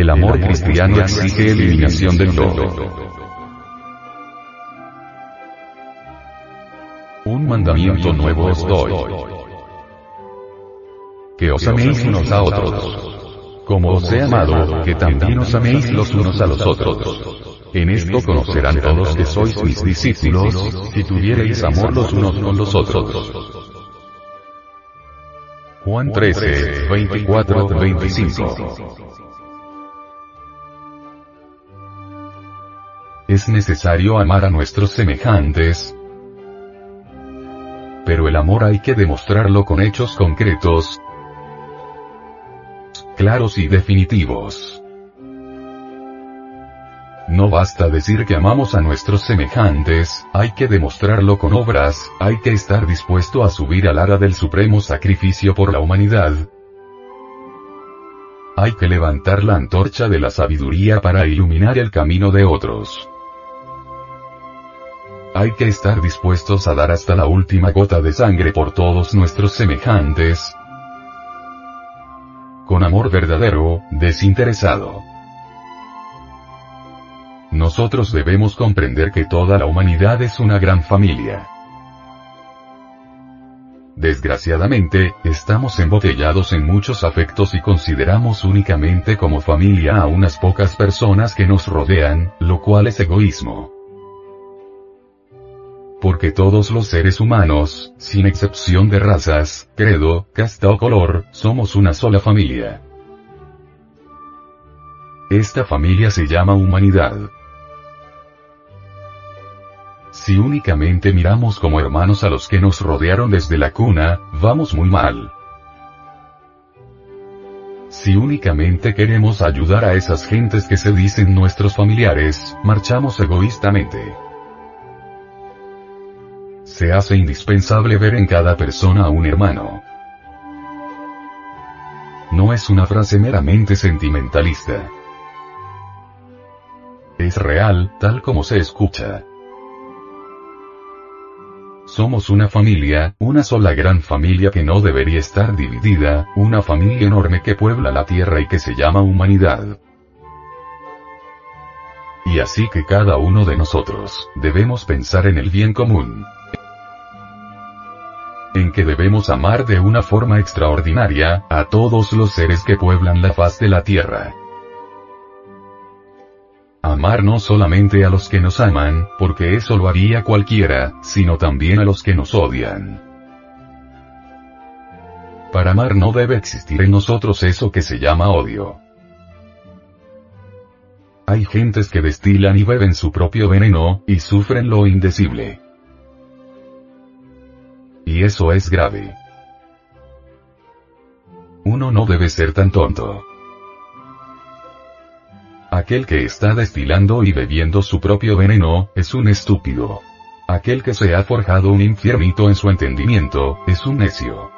El amor cristiano exige eliminación del todo. Un mandamiento nuevo os doy. Que os améis unos a otros. Como os he amado, que también os améis los unos a los otros. En esto conocerán todos que sois mis discípulos, si tuviereis amor los unos con los otros. Juan 13, 24, 25. Es necesario amar a nuestros semejantes, pero el amor hay que demostrarlo con hechos concretos, claros y definitivos. No basta decir que amamos a nuestros semejantes, hay que demostrarlo con obras, hay que estar dispuesto a subir al ara del supremo sacrificio por la humanidad. Hay que levantar la antorcha de la sabiduría para iluminar el camino de otros. Hay que estar dispuestos a dar hasta la última gota de sangre por todos nuestros semejantes. Con amor verdadero, desinteresado. Nosotros debemos comprender que toda la humanidad es una gran familia. Desgraciadamente, estamos embotellados en muchos afectos y consideramos únicamente como familia a unas pocas personas que nos rodean, lo cual es egoísmo porque todos los seres humanos, sin excepción de razas, credo, casta o color, somos una sola familia. Esta familia se llama humanidad. Si únicamente miramos como hermanos a los que nos rodearon desde la cuna, vamos muy mal. Si únicamente queremos ayudar a esas gentes que se dicen nuestros familiares, marchamos egoístamente se hace indispensable ver en cada persona a un hermano. No es una frase meramente sentimentalista. Es real, tal como se escucha. Somos una familia, una sola gran familia que no debería estar dividida, una familia enorme que puebla la tierra y que se llama humanidad. Y así que cada uno de nosotros, debemos pensar en el bien común en que debemos amar de una forma extraordinaria, a todos los seres que pueblan la faz de la tierra. Amar no solamente a los que nos aman, porque eso lo haría cualquiera, sino también a los que nos odian. Para amar no debe existir en nosotros eso que se llama odio. Hay gentes que destilan y beben su propio veneno, y sufren lo indecible. Eso es grave. Uno no debe ser tan tonto. Aquel que está destilando y bebiendo su propio veneno, es un estúpido. Aquel que se ha forjado un infiernito en su entendimiento, es un necio.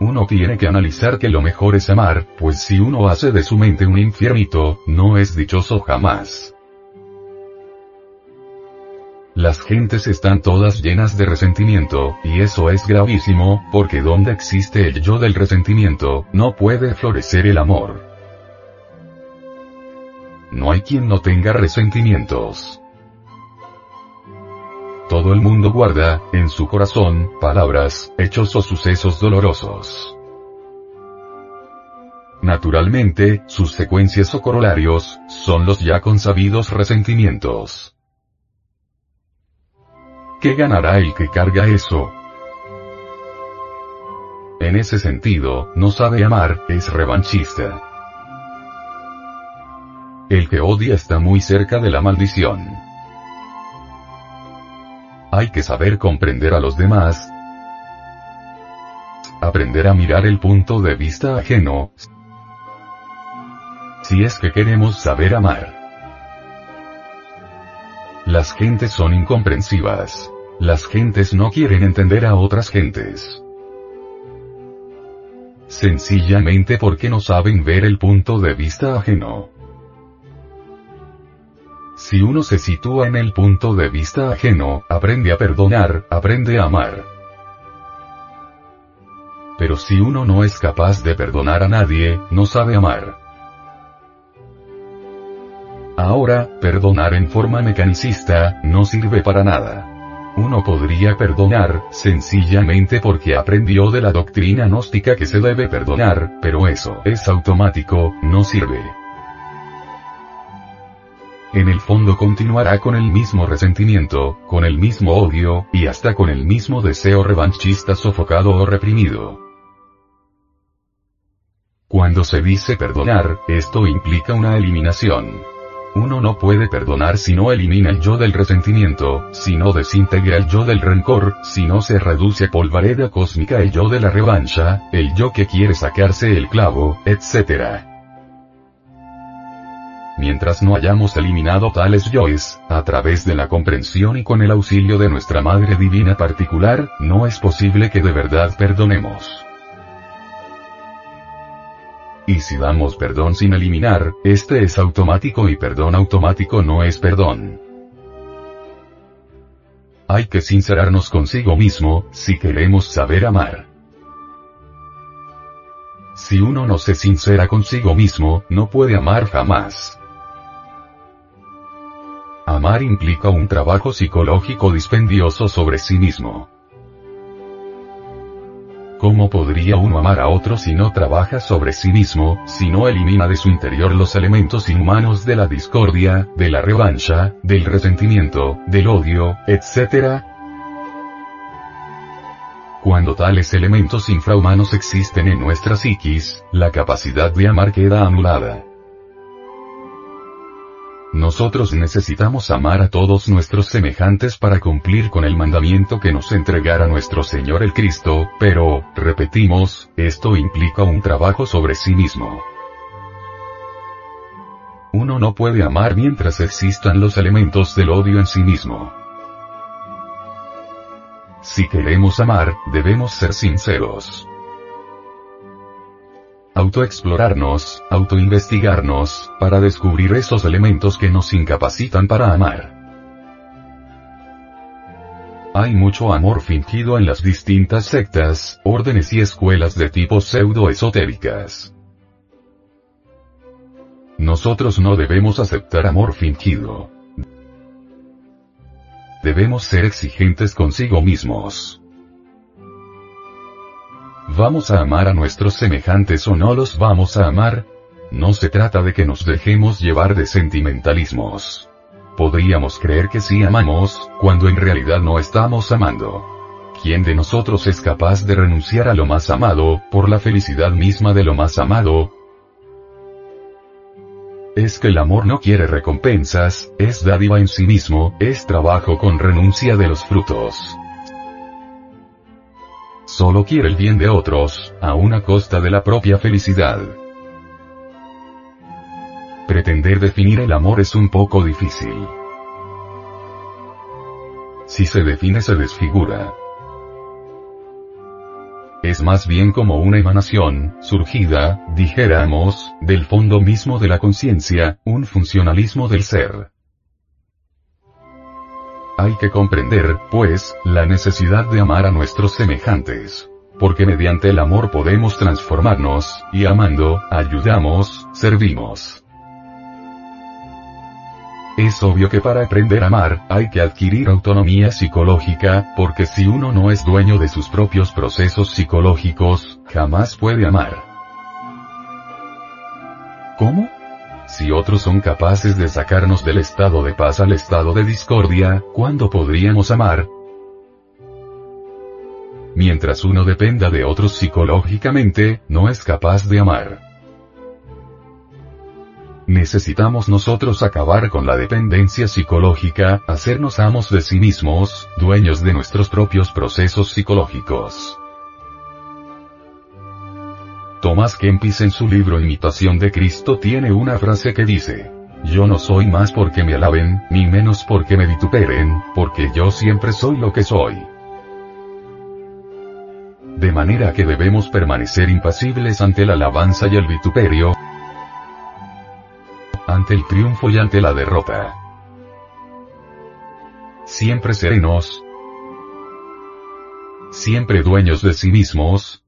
Uno tiene que analizar que lo mejor es amar, pues si uno hace de su mente un infiernito, no es dichoso jamás. Las gentes están todas llenas de resentimiento, y eso es gravísimo, porque donde existe el yo del resentimiento, no puede florecer el amor. No hay quien no tenga resentimientos. Todo el mundo guarda, en su corazón, palabras, hechos o sucesos dolorosos. Naturalmente, sus secuencias o corolarios, son los ya consabidos resentimientos. ¿Qué ganará el que carga eso? En ese sentido, no sabe amar, es revanchista. El que odia está muy cerca de la maldición. Hay que saber comprender a los demás, aprender a mirar el punto de vista ajeno, si es que queremos saber amar. Las gentes son incomprensivas. Las gentes no quieren entender a otras gentes. Sencillamente porque no saben ver el punto de vista ajeno. Si uno se sitúa en el punto de vista ajeno, aprende a perdonar, aprende a amar. Pero si uno no es capaz de perdonar a nadie, no sabe amar. Ahora, perdonar en forma mecanicista, no sirve para nada. Uno podría perdonar, sencillamente porque aprendió de la doctrina gnóstica que se debe perdonar, pero eso es automático, no sirve. En el fondo continuará con el mismo resentimiento, con el mismo odio, y hasta con el mismo deseo revanchista sofocado o reprimido. Cuando se dice perdonar, esto implica una eliminación. Uno no puede perdonar si no elimina el yo del resentimiento, si no desintegra el yo del rencor, si no se reduce a polvareda cósmica el yo de la revancha, el yo que quiere sacarse el clavo, etc. Mientras no hayamos eliminado tales yoes, a través de la comprensión y con el auxilio de nuestra Madre Divina particular, no es posible que de verdad perdonemos. Y si damos perdón sin eliminar, este es automático y perdón automático no es perdón. Hay que sincerarnos consigo mismo, si queremos saber amar. Si uno no se sincera consigo mismo, no puede amar jamás. Amar implica un trabajo psicológico dispendioso sobre sí mismo. ¿Cómo podría uno amar a otro si no trabaja sobre sí mismo, si no elimina de su interior los elementos inhumanos de la discordia, de la revancha, del resentimiento, del odio, etc.? Cuando tales elementos infrahumanos existen en nuestra psiquis, la capacidad de amar queda anulada. Nosotros necesitamos amar a todos nuestros semejantes para cumplir con el mandamiento que nos entregara nuestro Señor el Cristo, pero, repetimos, esto implica un trabajo sobre sí mismo. Uno no puede amar mientras existan los elementos del odio en sí mismo. Si queremos amar, debemos ser sinceros autoexplorarnos, autoinvestigarnos, para descubrir esos elementos que nos incapacitan para amar. Hay mucho amor fingido en las distintas sectas, órdenes y escuelas de tipo pseudo-esotéricas. Nosotros no debemos aceptar amor fingido. Debemos ser exigentes consigo mismos. ¿Vamos a amar a nuestros semejantes o no los vamos a amar? No se trata de que nos dejemos llevar de sentimentalismos. Podríamos creer que sí amamos, cuando en realidad no estamos amando. ¿Quién de nosotros es capaz de renunciar a lo más amado, por la felicidad misma de lo más amado? Es que el amor no quiere recompensas, es dádiva en sí mismo, es trabajo con renuncia de los frutos solo quiere el bien de otros, a una costa de la propia felicidad. Pretender definir el amor es un poco difícil. Si se define se desfigura. Es más bien como una emanación, surgida, dijéramos, del fondo mismo de la conciencia, un funcionalismo del ser. Hay que comprender, pues, la necesidad de amar a nuestros semejantes. Porque mediante el amor podemos transformarnos, y amando, ayudamos, servimos. Es obvio que para aprender a amar, hay que adquirir autonomía psicológica, porque si uno no es dueño de sus propios procesos psicológicos, jamás puede amar. ¿Cómo? Si otros son capaces de sacarnos del estado de paz al estado de discordia, ¿cuándo podríamos amar? Mientras uno dependa de otros psicológicamente, no es capaz de amar. Necesitamos nosotros acabar con la dependencia psicológica, hacernos amos de sí mismos, dueños de nuestros propios procesos psicológicos. Thomas Kempis en su libro Imitación de Cristo tiene una frase que dice, yo no soy más porque me alaben, ni menos porque me vituperen, porque yo siempre soy lo que soy. De manera que debemos permanecer impasibles ante la alabanza y el vituperio, ante el triunfo y ante la derrota. Siempre serenos, siempre dueños de sí mismos,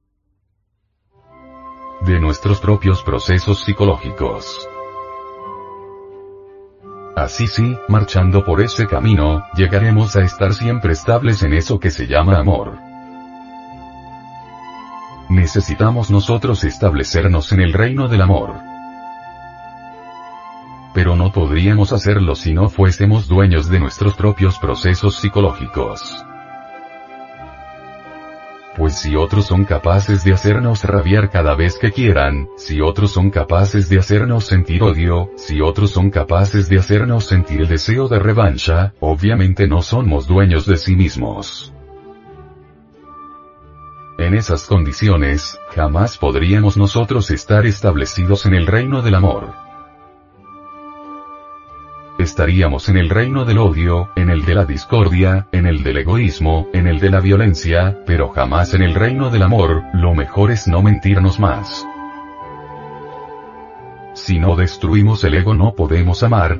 de nuestros propios procesos psicológicos. Así sí, marchando por ese camino, llegaremos a estar siempre estables en eso que se llama amor. Necesitamos nosotros establecernos en el reino del amor. Pero no podríamos hacerlo si no fuésemos dueños de nuestros propios procesos psicológicos. Pues si otros son capaces de hacernos rabiar cada vez que quieran, si otros son capaces de hacernos sentir odio, si otros son capaces de hacernos sentir el deseo de revancha, obviamente no somos dueños de sí mismos. En esas condiciones, jamás podríamos nosotros estar establecidos en el reino del amor estaríamos en el reino del odio, en el de la discordia, en el del egoísmo, en el de la violencia, pero jamás en el reino del amor, lo mejor es no mentirnos más. Si no destruimos el ego no podemos amar,